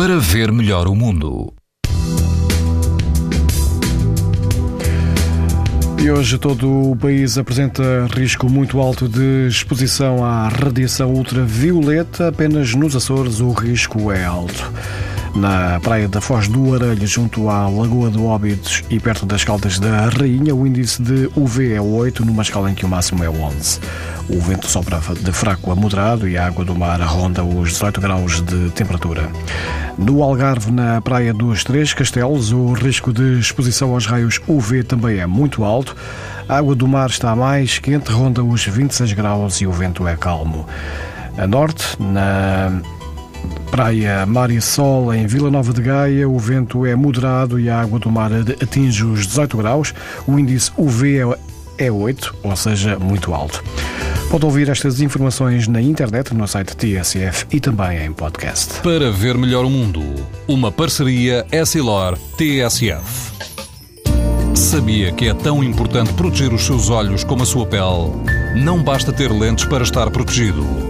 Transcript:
para ver melhor o mundo. E hoje todo o país apresenta risco muito alto de exposição à radiação ultravioleta. Apenas nos Açores o risco é alto. Na praia da Foz do Arelho, junto à Lagoa do Óbidos e perto das Caldas da Rainha, o índice de UV é 8, numa escala em que o máximo é 11. O vento sopra de fraco a moderado e a água do mar ronda os 18 graus de temperatura. No Algarve, na praia dos Três Castelos, o risco de exposição aos raios UV também é muito alto. A água do mar está mais quente, ronda os 26 graus e o vento é calmo. A norte, na Praia Mar e Sol, em Vila Nova de Gaia, o vento é moderado e a água do mar atinge os 18 graus. O índice UV é 8, ou seja, muito alto. Pode ouvir estas informações na internet, no site TSF e também em podcast. Para ver melhor o mundo, uma parceria Essilor-TSF. Sabia que é tão importante proteger os seus olhos como a sua pele? Não basta ter lentes para estar protegido.